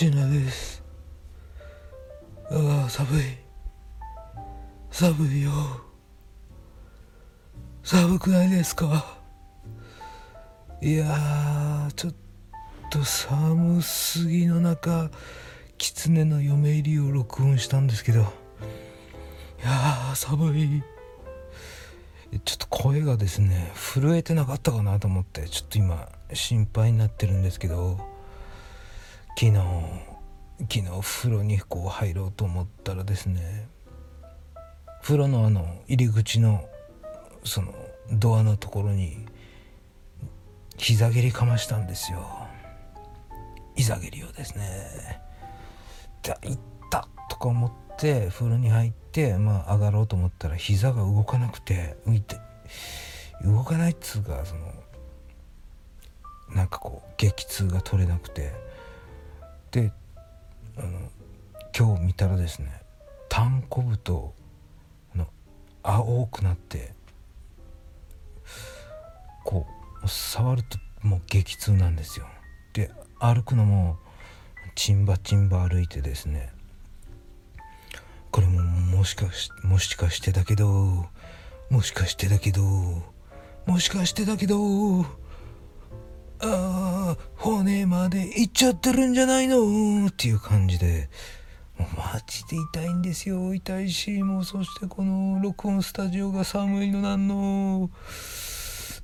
シナです。ああ寒い。寒いよ。寒くないですか？いやちょっと寒すぎの中狐の嫁入りを録音したんですけど。いやー寒い。ちょっと声がですね震えてなかったかなと思ってちょっと今心配になってるんですけど。昨日昨日風呂にこう入ろうと思ったらですね風呂のあの入り口のそのドアのところに膝蹴りかましたんですよ。膝蹴りをですね。でいったとか思って風呂に入ってまあ上がろうと思ったら膝が動かなくて浮いて動かないっつうかそのなんかこう激痛が取れなくて。であの今日見たらですね単コブとの青くなってこう触るともう激痛なんですよ。で歩くのもチンバチンバ歩いてですねこれももしかしもしかしてだけどもしかしてだけどもしかしてだけどああ骨までいっちゃってるんじゃないの？っていう感じで。もうマジで痛いんですよ。痛いしもうそしてこの録音スタジオが寒いのなんの。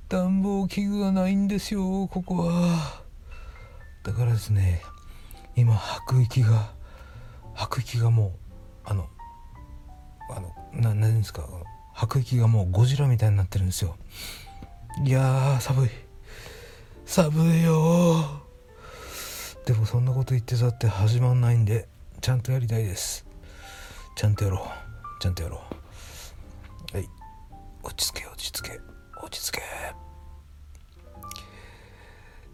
暖房器具がないんですよここは。だからですね今吐く息が吐く息がもうあのあのな何ですか吐く息がもうゴジラみたいになってるんですよ。いや寒い。寒いよ。でもそんなこと言ってたって始まんないんでちゃんとやりたいです。ちゃんとやろう。ちゃんとやろう。はい。落ち着け落ち着け落ち着け。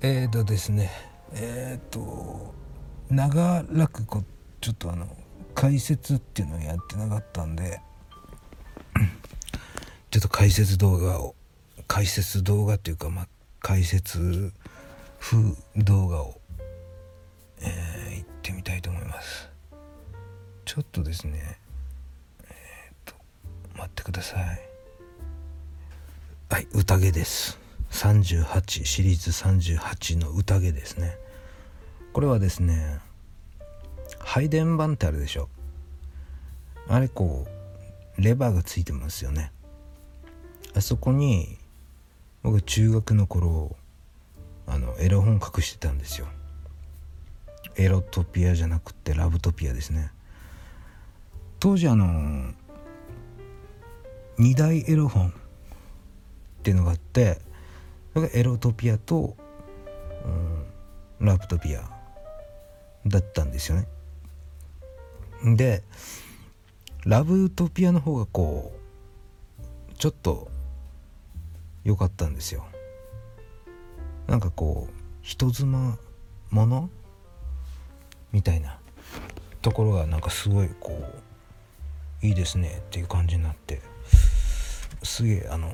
えーとですね。えーと長らくこちょっとあの解説っていうのをやってなかったんで ちょっと解説動画を解説動画っていうかまあ解説風動画を、えー、行ってみたいと思います。ちょっとですねえー、っと待ってください。はい宴です。38シリーズ38の宴ですね。これはですね配電盤ってあるでしょ。あれこうレバーがついてますよね。あそこに僕中学の頃あのエロ本隠してたんですよ。エロトピアじゃなくてラブトピアですね。当時あの二大エロ本っていうのがあってそれがエロトピアと、うん、ラブトピアだったんですよね。でラブトピアの方がこうちょっと良かったんですよ。なんかこう人妻ものみたいなところがなんかすごいこういいですねっていう感じになってすげえあの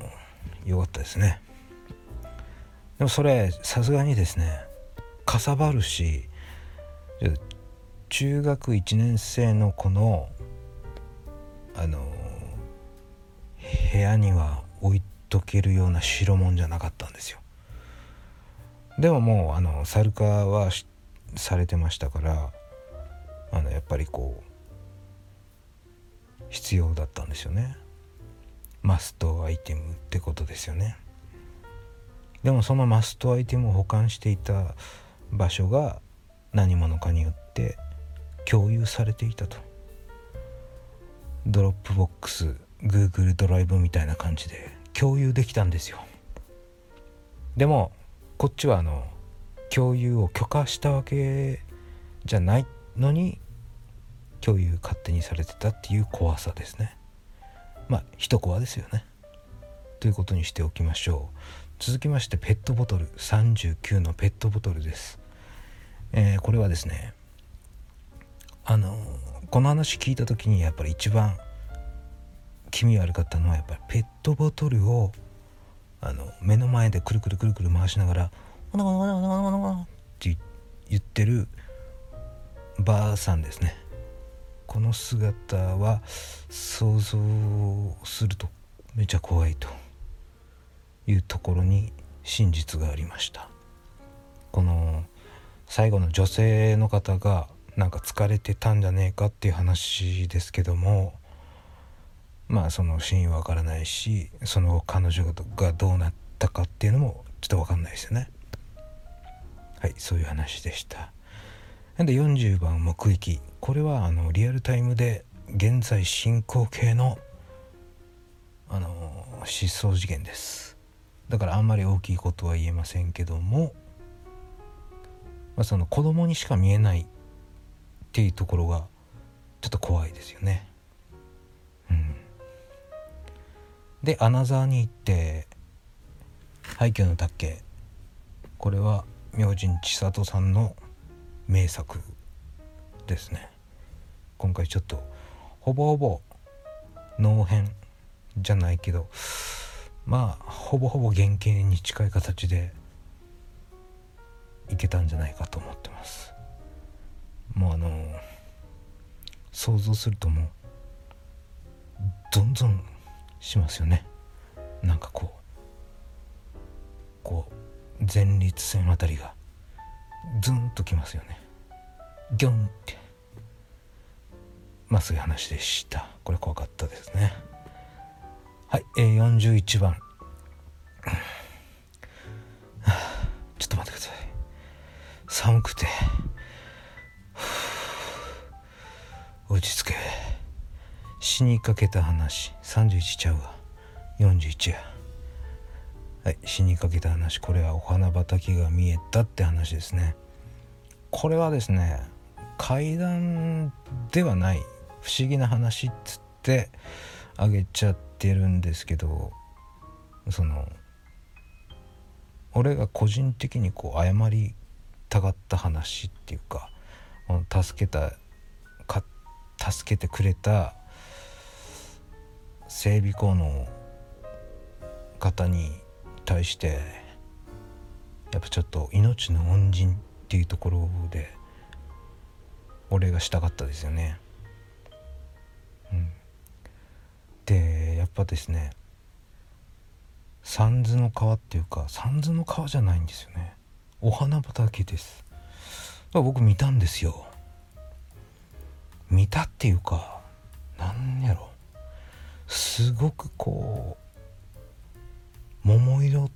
良かったですね。でもそれさすがにですねかさばるし中学1年生の子のあの部屋には置いてとけるような代物じゃなかったんですよ。でももうあのサルカはされてましたからあのやっぱりこう必要だったんですよね。マストアイテムってことですよね。でもそのマストアイテムを保管していた場所が何者かによって共有されていたと。 Dropbox Google ドライブみたいな感じで共有できたんですよ。でもこっちはあの共有を許可したわけじゃないのに共有勝手にされてたっていう怖さですね。まあ一コアですよね。ということにしておきましょう。続きましてペットボトル。39のペットボトルです、えー、これはですねあのこの話聞いた時にやっぱり一番気味悪かったのはやっぱりペットボトルをあの目の前でくるくるくるくる回しながら「ゴノゴノゴノゴノゴノゴノ」って言ってるばあさんですね。この姿は想像するとめちゃ怖いというところに真実がありました。この最後の女性の方がなんか疲れてたんじゃねえかっていう話ですけどもまあその真意わからないしその彼女がどうなったかっていうのもちょっと分かんないですよね。はいそういう話でした。で40番目撃これはあのリアルタイムで現在進行形のあの失踪事件です。だからあんまり大きいことは言えませんけども、まあ、その子供にしか見えないっていうところがちょっと怖いですよね。うん。でアナザーに行って廃墟の竹これは明神千里さんの名作ですね。今回ちょっとほぼほぼ脳編じゃないけどまあほぼほぼ原型に近い形でいけたんじゃないかと思ってます。もうあの想像するともうどんどんしますよね。なんかこうこう前立腺あたりがズンときますよね。ギョンって。まあそういう話でした。これ怖かったですね。はい、えー、41番ちょっと待ってください。寒くて。落ち着け。死にかけた話。31ちゃうわ。41や。はい死にかけた話。これはお花畑が見えたって話ですね。これはですね階段ではない。不思議な話っつってあげちゃってるんですけどその俺が個人的にこう謝りたがった話っていうか助けたか助けてくれた整備工の方に対してやっぱちょっと命の恩人っていうところで俺がしたかったですよね。うん、でやっぱですね三途の川っていうか三途の川じゃないんですよね。お花畑です。僕見たんですよ。見たっていうかなんやろ。すごくこう桃色っ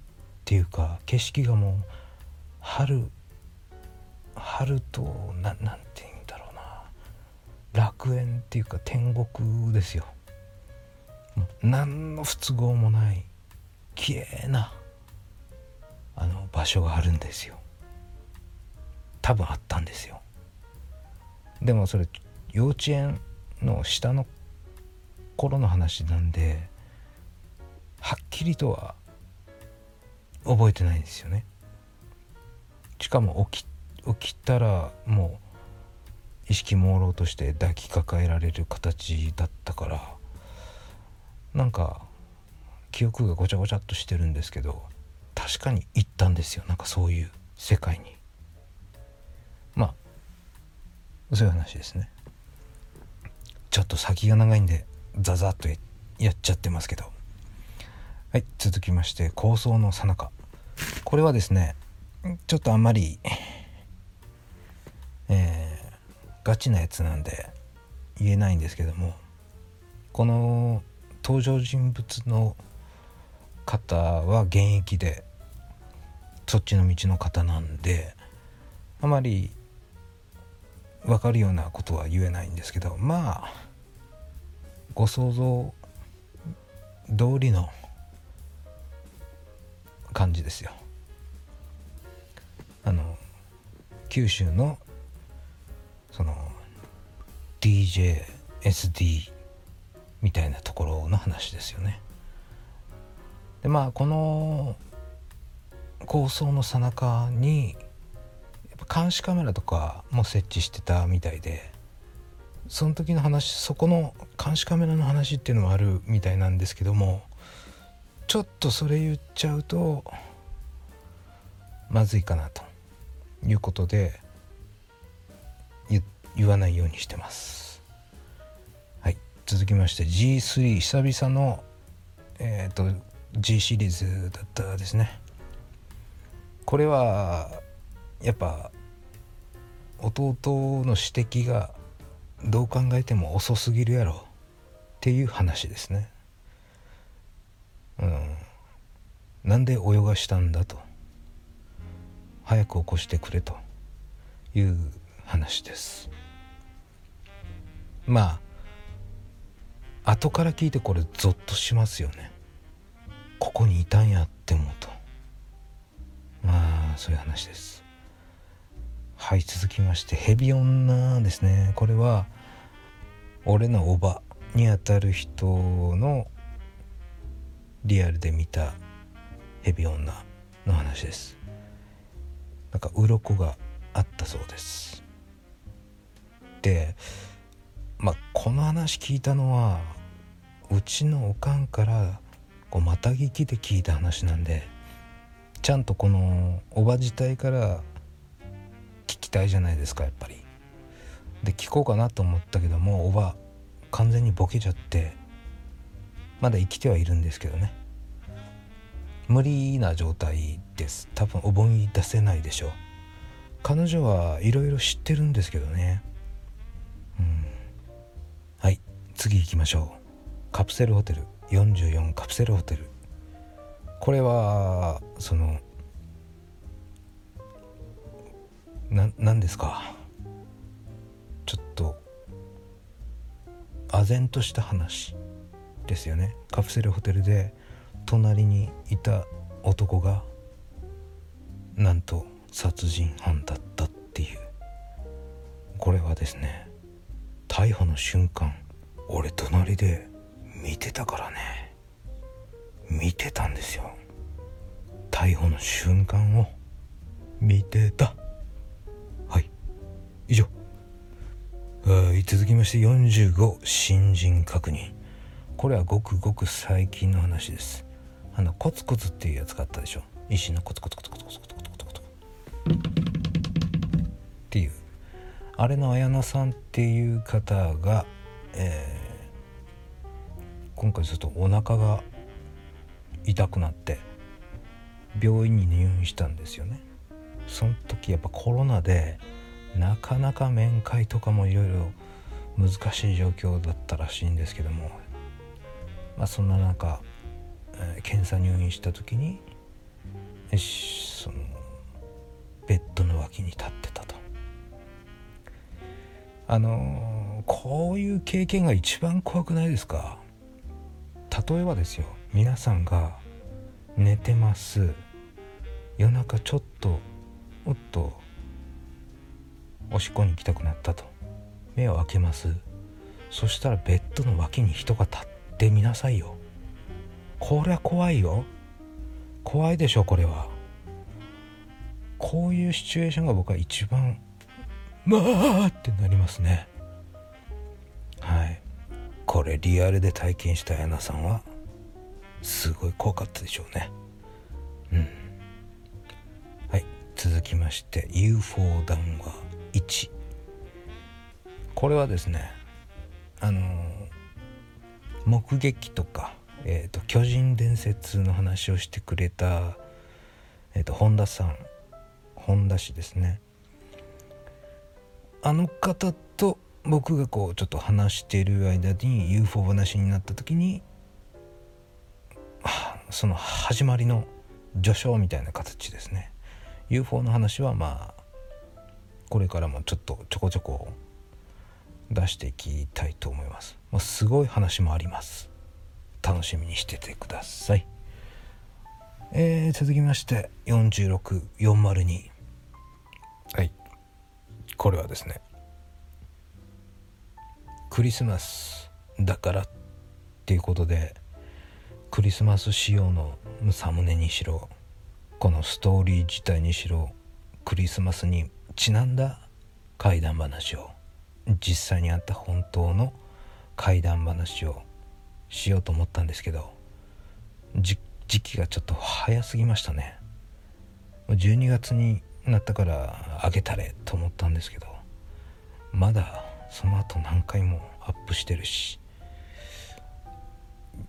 ていうか景色がもう春春とななんて言うんだろうな。楽園っていうか天国ですよ。何の不都合もない綺麗なあの場所があるんですよ。多分あったんですよ。でもそれ幼稚園の下の頃の話なんではっきりとは覚えてないんですよね。しかも起き起きたらもう意識朦朧として抱きかかえられる形だったからなんか記憶がごちゃごちゃっとしてるんですけど確かに行ったんですよ。なんかそういう世界に。まあそういう話ですね。ちょっと先が長いんでザザッとやっちゃってますけど。はい続きまして構想のさなか。これはですねちょっとあんまりえー、ガチなやつなんで言えないんですけどもこの登場人物の方は現役でそっちの道の方なんであまり分かるようなことは言えないんですけどまあご想像通りの感じですよ。あの九州のその DJSD みたいなところの話ですよね。でまあこの構想のさなかに監視カメラとかも設置してたみたいでその時の話そこの監視カメラの話っていうのもあるみたいなんですけどもちょっとそれ言っちゃうとまずいかなということで言わないようにしてます。はい続きまして G3 久々のえっ、ー、と G シリーズだったですね。これはやっぱ弟の指摘がどう考えても遅すぎるやろ。っていう話ですね。うん。なんで泳がしたんだと。早く起こしてくれと。いう話です。まあ後から聞いてこれゾッとしますよね。ここにいたんやって思うと。まあそういう話です。はい続きましてヘビ女ですね。これは俺のおばにあたる人のリアルで見たヘビ女の話です。なんか鱗があったそうです。でまあこの話聞いたのはうちのおかんからこうまた聞きで聞いた話なんでちゃんとこのおば自体から聞きたいじゃないですかやっぱり。で聞こうかなと思ったけどもおば完全にボケちゃってまだ生きてはいるんですけどね。無理な状態です。多分思い出せないでしょう。彼女はいろいろ知ってるんですけどね。うん。はい次行きましょう。カプセルホテル。44カプセルホテル。これはそのな何ですか？ちょっと唖然とした話ですよね。カプセルホテルで隣にいた男がなんと殺人犯だったっていう。これはですね逮捕の瞬間俺隣で見てたからね。見てたんですよ。逮捕の瞬間を見てた。はい。以上。続きまして45新人確認。これはごくごく最近の話です。あのコツコツっていうやつがあったでしょ。石のコツコツコツコツコツコツコツコツコツ。っていう。あれの綾菜さんっていう方が、えー、今回ちょっとお腹が痛くなって病院に入院したんですよね。その時やっぱコロナでなかなか面会とかもいろいろ難しい状況だったらしいんですけども。まあそんな中えー、検査入院した時にそのベッドの脇に立ってたと。あのー、こういう経験が一番怖くないですか？例えばですよ皆さんが寝てます。夜中ちょっとおっとおしっこに行きたくなったと。目を開けます。そしたらベッドの脇に人が立ってみなさいよ。これは怖いよ。怖いでしょこれは。こういうシチュエーションが僕は一番まあってなりますね。はい。これリアルで体験したヤナさんはすごい怖かったでしょうね。うん。はい。続きまして UFO 談話。1これはですねあの目撃とかえーと、巨人伝説の話をしてくれた、えーと、本田さん本田氏ですね。あの方と僕がこうちょっと話している間に UFO 話になった時にその始まりの序章みたいな形ですね。UFO の話はまあこれからもちょっとちょこちょこ出していきたいと思います。もうすごい話もあります。楽しみにしててください。えー、続きまして46402はい。これはですね。クリスマスだからっていうことでクリスマス仕様のサムネにしろこのストーリー自体にしろクリスマスにちなんだ怪談話を実際にあった本当の怪談話をしようと思ったんですけど時期がちょっと早すぎましたね。12月になったからあげたれと思ったんですけどまだその後何回もアップしてるし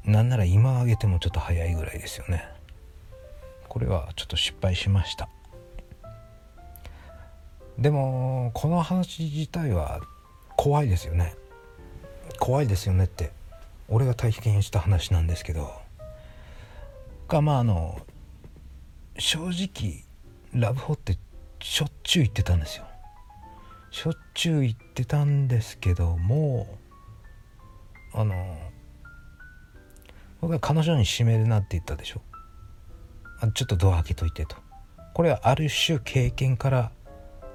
なんなら今上げてもちょっと早いぐらいですよね。これはちょっと失敗しました。でもこの話自体は怖いですよね。怖いですよねって俺が体験した話なんですけど。がまああの正直ラブホってしょっちゅう行ってたんですよ。しょっちゅう行ってたんですけどもあの僕は彼女に閉めるなって言ったでしょ。あちょっとドア開けといてと。これはある種経験から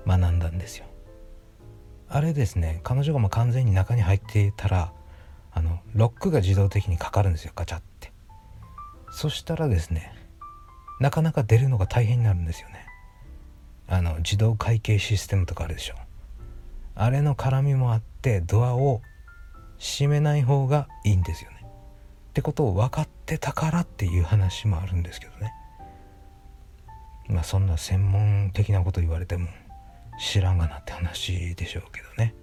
学んだんですよ。あれですね彼女がもう完全に中に入っていたらあのロックが自動的にかかるんですよガチャって。そしたらですねなかなか出るのが大変になるんですよね。あの自動会計システムとかあるでしょ。あれの絡みもあってドアを閉めない方がいいんですよね。ってことを分かってたからっていう話もあるんですけどね。まあそんな専門的なこと言われても。知らんがなって話でしょうけどね。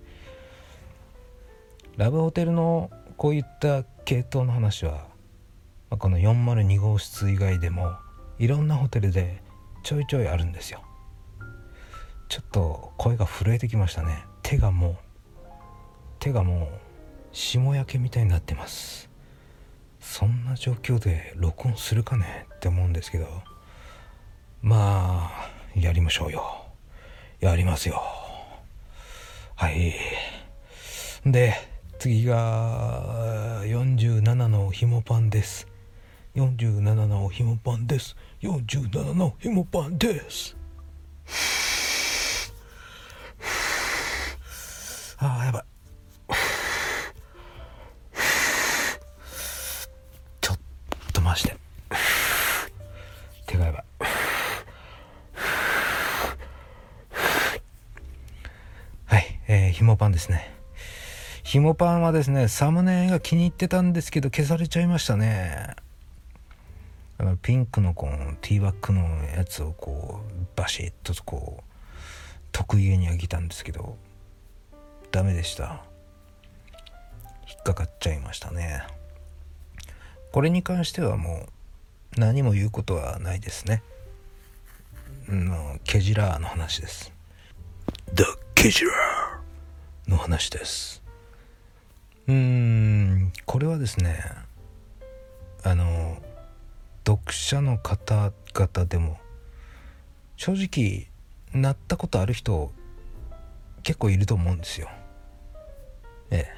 ラブホテルのこういった系統の話は、この402号室以外でもいろんなホテルでちょいちょいあるんですよ。ちょっと声が震えてきましたね。手がもう手がもう霜焼けみたいになってます。そんな状況で録音するかねって思うんですけど。まあやりましょうよ。やりますよ。はい。で次が47のひもパンです。47のひもパンです。47のひもパンです。ひもパンですね。ひもパンはですねサムネが気に入ってたんですけど消されちゃいましたね。あのピンクのこのティーバッグのやつをこうバシッとこう得意げにあげたんですけどダメでした。引っかかっちゃいましたね。これに関してはもう何も言うことはないですね。のケジラーの話です。The ケジラーの話です。うーんこれはですねあの読者の方々でも正直なったことある人結構いると思うんですよ。ええ。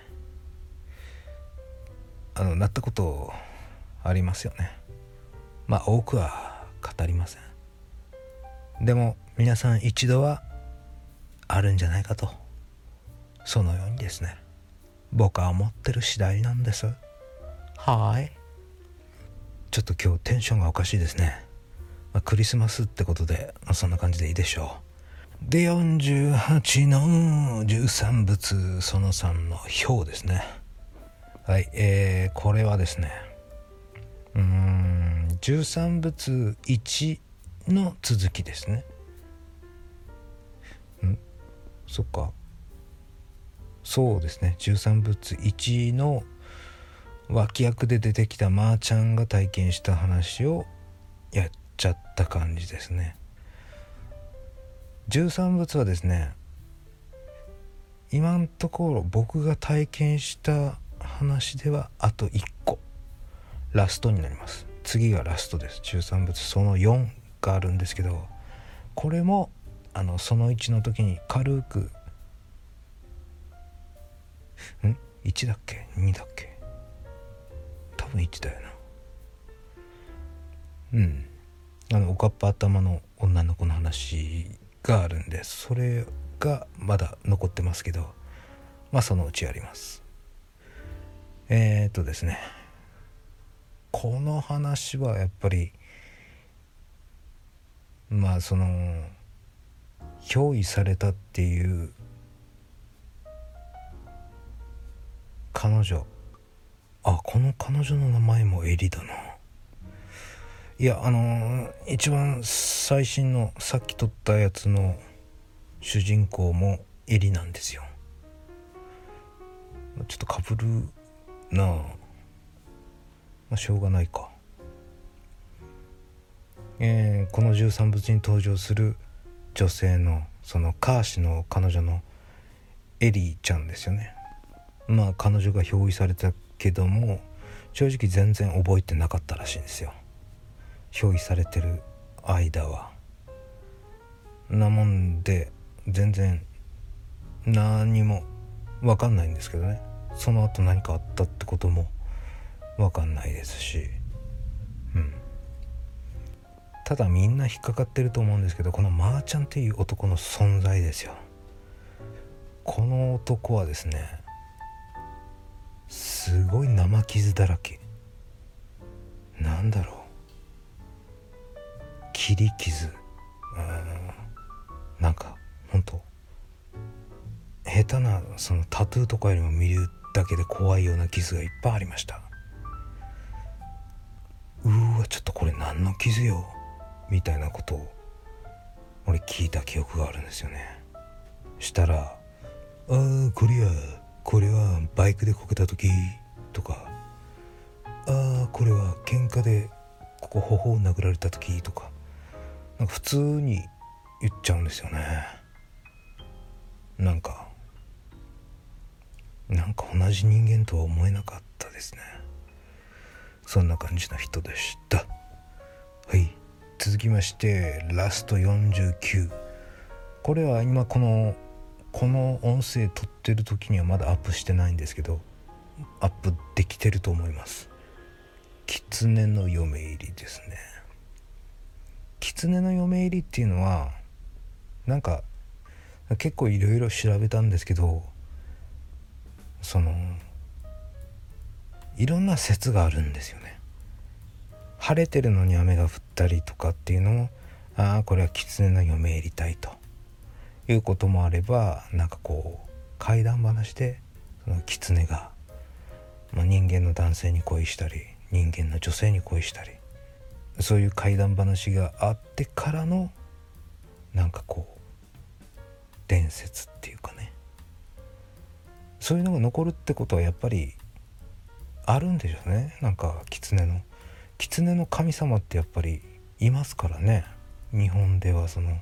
あのなったことありますよね。まあ多くは語りません。でも皆さん一度はあるんじゃないかと。そのようにですね。僕は思ってる次第なんです。はい。ちょっと今日テンションがおかしいですね、まあ、クリスマスってことで、まあ、そんな感じでいいでしょう。で48の13物その3の表ですね。はいえー、これはですね。うーん13物1の続きですね。んそっかそうですね。13物1の脇役で出てきたまーちゃんが体験した話をやっちゃった感じですね。13物はですね今のところ僕が体験した話ではあと1個ラストになります。次がラストです。13物その4があるんですけどこれもあのその1の時に軽くん？1だっけ？2だっけ？多分1だよな。うん。あのおかっぱ頭の女の子の話があるんでそれがまだ残ってますけどまあそのうちやります。えー、っとですね。この話はやっぱりまあその憑依されたっていう彼女。あこの彼女の名前もエリだな。いやあのー、一番最新のさっき撮ったやつの主人公もエリなんですよ。ちょっとかぶるな。あ、まあ、しょうがないか。えー、この十三物に登場する女性のそのカーシの彼女のエリーちゃんですよね。まあ彼女が表意されたけども正直全然覚えてなかったらしいんですよ。表意されてる間は。なもんで全然何も分かんないんですけどね。その後何かあったってことも分かんないですし。うん。ただみんな引っかかってると思うんですけどこのまーちゃんっていう男の存在ですよ。この男はですねすごい生傷だらけ。なんだろう。切り傷。うんなんか本当下手なそのタトゥーとかよりも見るだけで怖いような傷がいっぱいありました。うーわちょっとこれ何の傷よ。みたいなことを俺聞いた記憶があるんですよね。したら「ああこれやこれはバイクでこけた時」とか「ああこれは喧嘩でここ頬を殴られた時」とかなんか普通に言っちゃうんですよね。なんかなんか同じ人間とは思えなかったですね。そんな感じの人でした。はい。続きましてラスト49これは今このこの音声撮ってる時にはまだアップしてないんですけどアップできてると思います。狐の嫁入りですね。狐の嫁入りっていうのはなんか結構いろいろ調べたんですけどそのいろんな説があるんですよね。晴れてるのに雨が降ったりとかっていうのもああこれは狐の嫁入りたいと。いうこともあればなんかこう怪談話でその狐が、まあ、人間の男性に恋したり人間の女性に恋したりそういう怪談話があってからのなんかこう伝説っていうかね。そういうのが残るってことはやっぱりあるんでしょうね。なんか狐の狐の神様ってやっぱりいますからね。日本ではその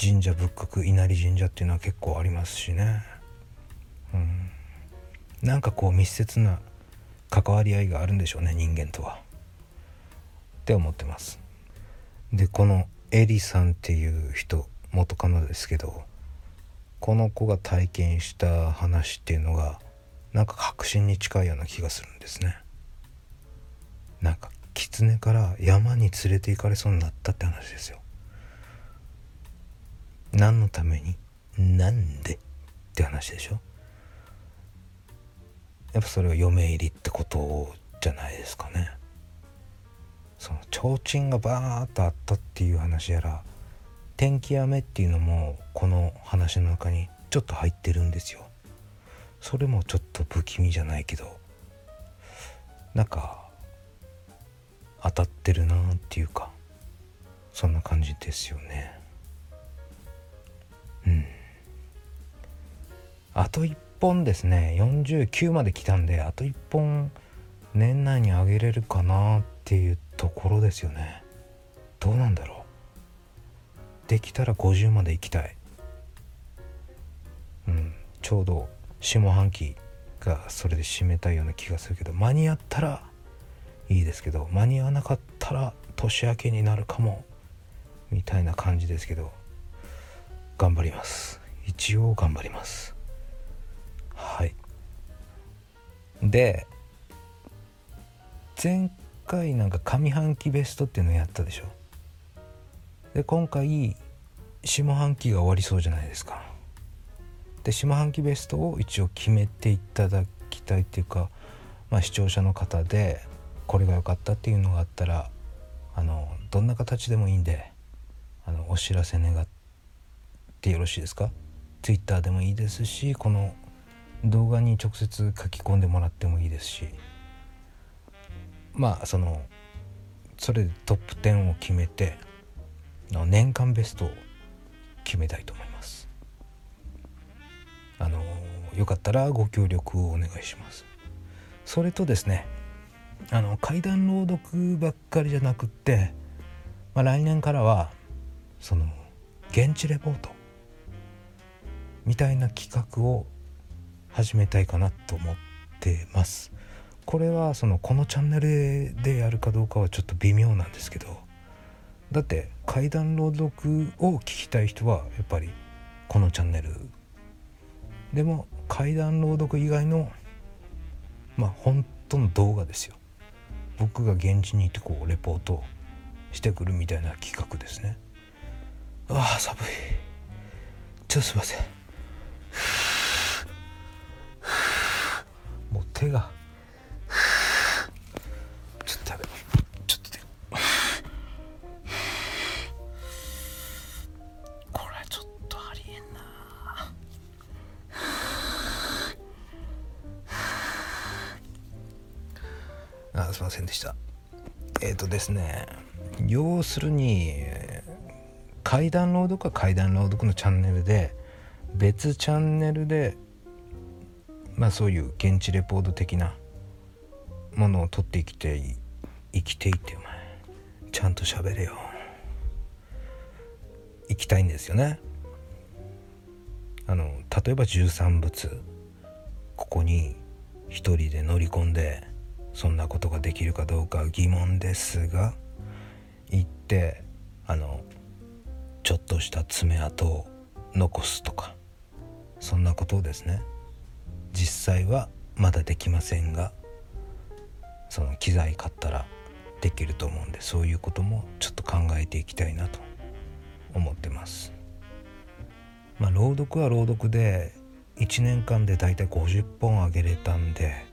神社仏閣稲荷神社っていうのは結構ありますしね。うん。なんかこう密接な関わり合いがあるんでしょうね人間とは。って思ってます。でこのエリさんっていう人元カノですけどこの子が体験した話っていうのがなんか確信に近いような気がするんですね。なんか狐から山に連れて行かれそうになったって話ですよ。何のために？なんで？って話でしょ？やっぱそれは嫁入りってことじゃないですかね。その提灯がバーッとあったっていう話やら天気雨っていうのもこの話の中にちょっと入ってるんですよ。それもちょっと不気味じゃないけどなんか当たってるなっていうかそんな感じですよね。うん。あと1本ですね。49まで来たんであと1本年内にあげれるかなっていうところですよね。どうなんだろう。できたら50まで行きたい。うん。ちょうど下半期がそれで締めたいような気がするけど間に合ったらいいですけど間に合わなかったら年明けになるかもみたいな感じですけど。頑張ります。一応頑張ります。はい。で前回なんか上半期ベストっていうのをやったでしょ。で今回下半期が終わりそうじゃないですか。で下半期ベストを一応決めていただきたいっていうか、まあ、視聴者の方でこれが良かったっていうのがあったらあのどんな形でもいいんであのお知らせ願ってよろしいですか？Twitter でもいいですしこの動画に直接書き込んでもらってもいいですし。まあそのそれでトップ10を決めて年間ベストを決めたいと思います。あのよかったらご協力をお願いします。それとですねあの怪談朗読ばっかりじゃなくって、まあ、来年からはその現地レポートみたいな企画を始めたいかなと思ってます。これはそのこのチャンネルでやるかどうかはちょっと微妙なんですけど。だって怪談朗読を聞きたい人はやっぱりこのチャンネルでも怪談朗読以外のまあ本当の動画ですよ。僕が現地に行ってこうレポートしてくるみたいな企画ですね。ああ寒い。ちょっとすいません。もう手が。ちょっと食べちょっと手。これちょっとありえんな。あすいませんでした。えっ、ー、とですね要するに階段朗読は階段朗読のチャンネルで別チャンネルでまあそういう現地レポート的なものを取ってきて生きていってお前ちゃんと喋れよ。行きたいんですよね。あの例えば13仏ここに一人で乗り込んでそんなことができるかどうか疑問ですが行ってあのちょっとした爪痕を残すとか。そんなことをですね実際はまだできませんがその機材買ったらできると思うんでそういうこともちょっと考えていきたいなと思ってます。まあ朗読は朗読で1年間でだいたい50本あげれたんで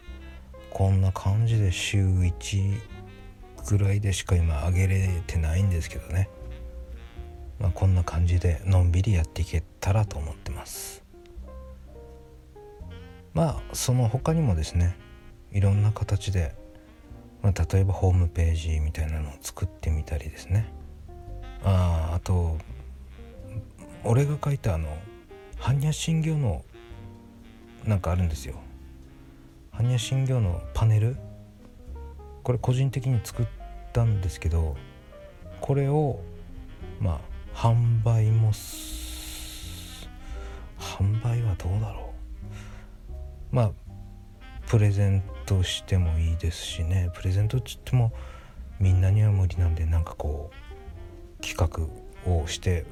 こんな感じで週1ぐらいでしか今あげれてないんですけどね。まあ、こんな感じでのんびりやっていけたらと思ってます。まあその他にもですねいろんな形で、まあ、例えばホームページみたいなのを作ってみたりですね。ああと俺が書いたあの般若心経のなんかあるんですよ。般若心経のパネル？これ個人的に作ったんですけどこれをまあ販売も販売はどうだろう？まあプレゼントしてもいいですしね。プレゼントっつってもみんなには無理なんでなんかこう企画をして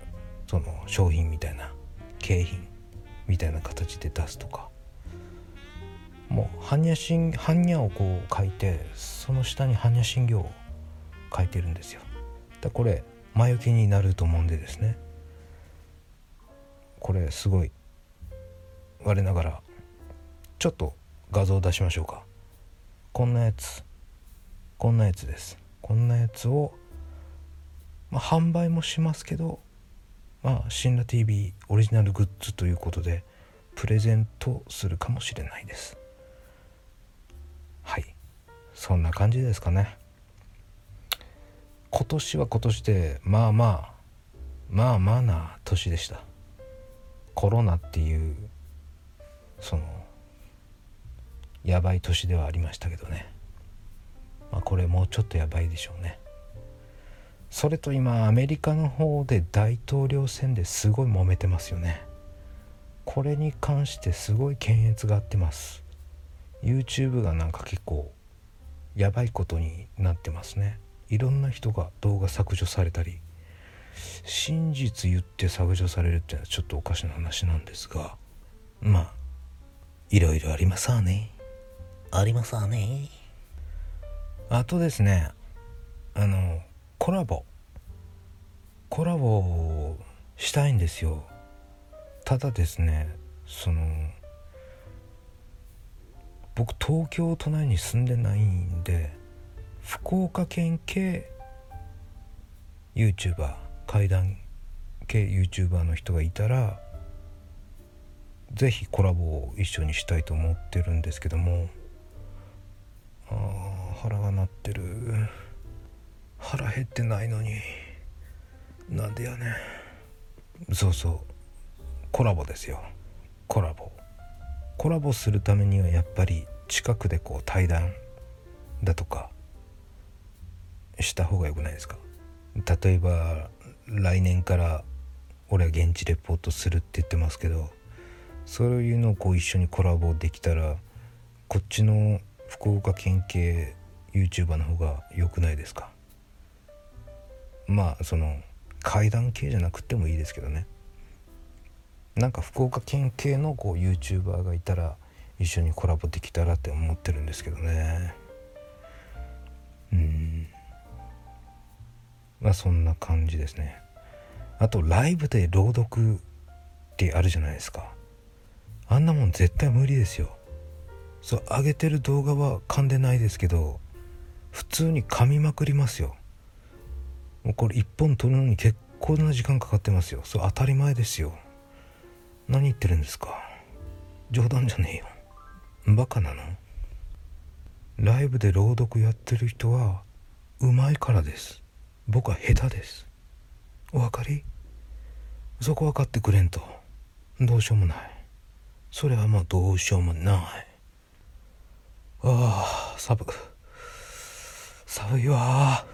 その商品みたいな景品みたいな形で出すとか。もう般若心般若をこう書いてその下に般若心経を書いてるんですよ。だこれ魔除けになると思うんでですね。これすごい我ながらちょっと画像出しましょうか。こんなやつ。こんなやつです。こんなやつを、まあ、販売もしますけどまあシンラ TV オリジナルグッズということでプレゼントするかもしれないです。はい。そんな感じですかね。今年は今年でまあまあまあまあな年でした。コロナっていうそのやばい年ではありましたけどね。まあこれもうちょっとやばいでしょうね。それと今アメリカの方で大統領選ですごい揉めてますよね。これに関してすごい検閲があってます。YouTube がなんか結構やばいことになってますね。いろんな人が動画削除されたり真実言って削除されるっていうのはちょっとおかしな話なんですがまあいろいろありますわね。ありますわね。あとですねあのコラボ。コラボしたいんですよ。ただですねその僕東京都内に住んでないんで福岡県系 YouTuber 怪談系 YouTuber の人がいたら是非コラボを一緒にしたいと思ってるんですけども。あ腹が鳴ってる。腹減ってないのに。なんでやねん。そうそう。コラボですよ。コラボ。コラボするためにはやっぱり近くでこう対談だとかした方がよくないですか。例えば来年から俺は現地レポートするって言ってますけどそういうのをこう一緒にコラボできたらこっちの福岡県警 YouTuber の方が良くないですか？まあその階段系じゃなくてもいいですけどね。なんか福岡県警のこう YouTuber がいたら一緒にコラボできたらって思ってるんですけどね。うん。まあそんな感じですね。あとライブで朗読ってあるじゃないですか。あんなもん絶対無理ですよ。そう上げてる動画は噛んでないですけど普通に噛みまくりますよ。もうこれ1本撮るのに結構な時間かかってますよ。そう当たり前ですよ。何言ってるんですか。冗談じゃねえよ。バカなの。ライブで朗読やってる人はうまいからです。僕は下手です。お分かり？そこ分かってくれんとどうしようもない。それはもうどうしようもない。ああ寒寒いわ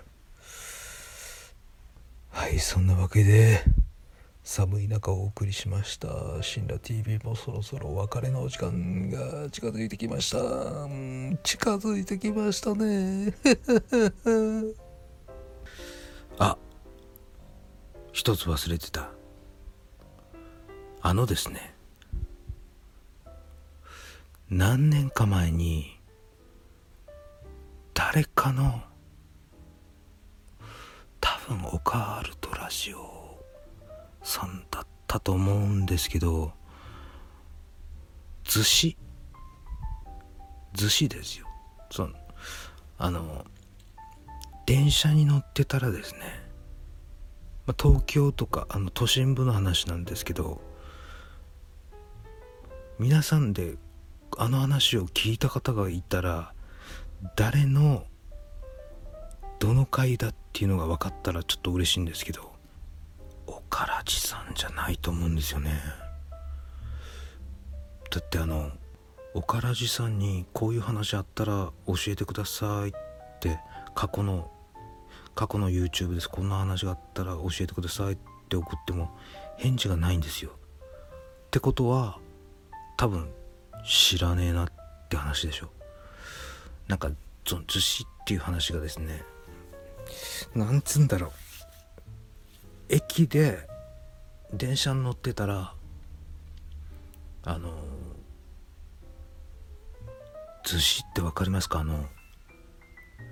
はいそんなわけで寒い中お送りしました「新羅 TV」もそろそろお別れのお時間が近づいてきました。近づいてきましたね。あ一つ忘れてた。あのですね。何年か前に誰かの多分オカールトラジオさんだったと思うんですけど逗子逗子ですよ。そのあの電車に乗ってたらですね、まあ、東京とかあの都心部の話なんですけど皆さんであの話を聞いた方がいたら誰のどの回だっていうのが分かったらちょっと嬉しいんですけど岡ラジさんじゃないと思うんですよね。だってあの岡ラジさんにこういう話あったら教えてくださいって過去の過去の YouTube です。こんな話があったら教えてくださいって送っても返事がないんですよ。ってことは多分知らねえなって話でしょ。なんかその逗子っていう話がですねなんつうんだろう。駅で電車に乗ってたらあの逗子って分かりますか？あの、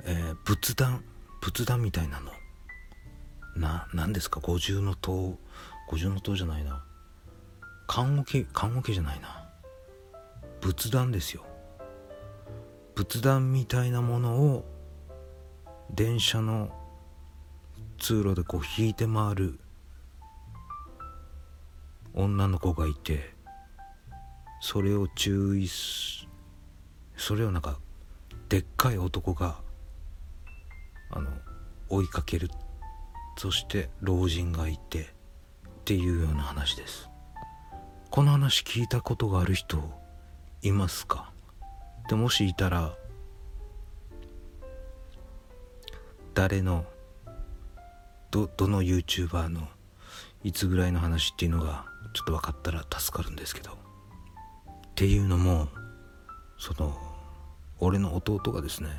えー、仏壇仏壇みたいなの。な何ですか？五重の塔五重の塔じゃないな。棺桶棺桶じゃないな。仏壇ですよ。仏壇みたいなものを電車の通路でこう引いて回る女の子がいてそれを注意すそれをなんかでっかい男があの追いかける。そして老人がいてっていうような話です。この話聞いたことがある人いますか？でもしいたら誰のどどの YouTuber のいつぐらいの話っていうのがちょっと分かったら助かるんですけど。っていうのもその俺の弟がですね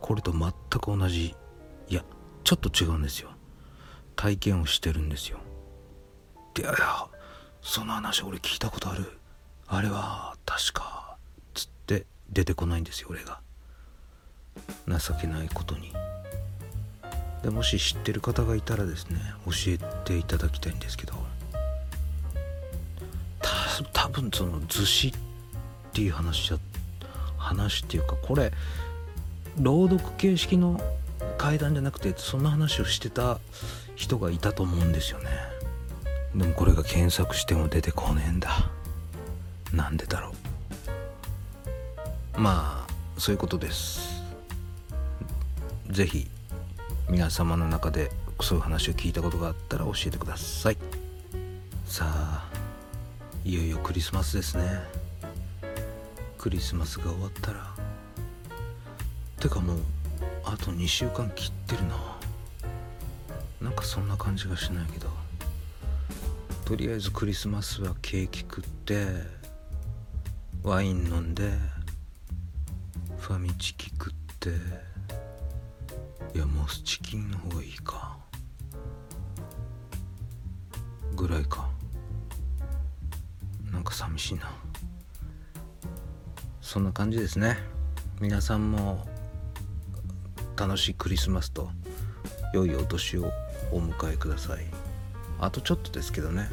これと全く同じいやちょっと違うんですよ。体験をしてるんですよ。でいやその話俺聞いたことある。あれは確か出てこないんですよ俺が。情けないことに。でもし知ってる方がいたらですね教えていただきたいんですけど。多分その図紙っていう話じゃ話っていうかこれ朗読形式の階段じゃなくてそんな話をしてた人がいたと思うんですよね。でもこれが検索しても出てこねえんだ。なんでだろう。まあそういうことです。是非皆様の中でそういう話を聞いたことがあったら教えてください。さあいよいよクリスマスですね。クリスマスが終わったら。てかもうあと2週間切ってるな。なんかそんな感じがしないけど。とりあえずクリスマスはケーキ食ってワイン飲んでファミチキ食っていやモスチキンの方がいいか。ぐらいか。なんか寂しいな。そんな感じですね。皆さんも楽しいクリスマスと良いお年をお迎えください。あとちょっとですけどね。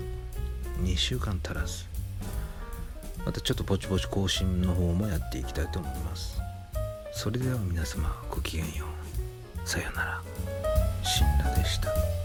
2週間足らず。またちょっとぼちぼち更新の方もやっていきたいと思います。それでは皆様ごきげんよう。さよなら。死んだでした。